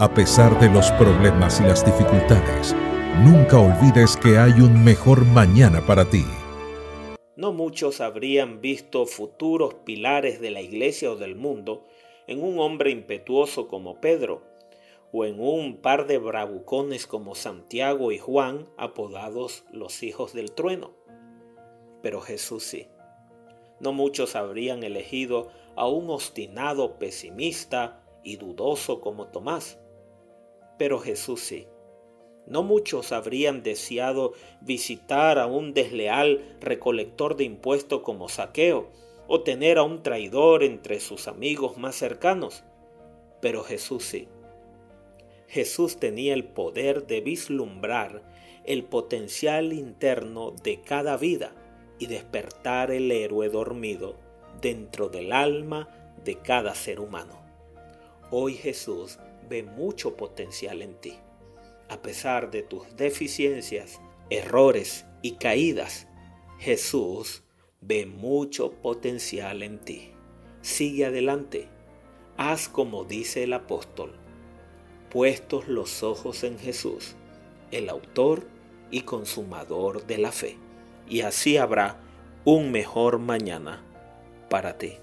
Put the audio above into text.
A pesar de los problemas y las dificultades, nunca olvides que hay un mejor mañana para ti. No muchos habrían visto futuros pilares de la iglesia o del mundo en un hombre impetuoso como Pedro, o en un par de bravucones como Santiago y Juan, apodados los hijos del trueno. Pero Jesús sí. No muchos habrían elegido a un obstinado pesimista y dudoso como Tomás. Pero Jesús sí. No muchos habrían deseado visitar a un desleal recolector de impuestos como Saqueo o tener a un traidor entre sus amigos más cercanos. Pero Jesús sí. Jesús tenía el poder de vislumbrar el potencial interno de cada vida y despertar el héroe dormido dentro del alma de cada ser humano. Hoy Jesús ve mucho potencial en ti. A pesar de tus deficiencias, errores y caídas, Jesús ve mucho potencial en ti. Sigue adelante. Haz como dice el apóstol puestos los ojos en Jesús, el autor y consumador de la fe. Y así habrá un mejor mañana para ti.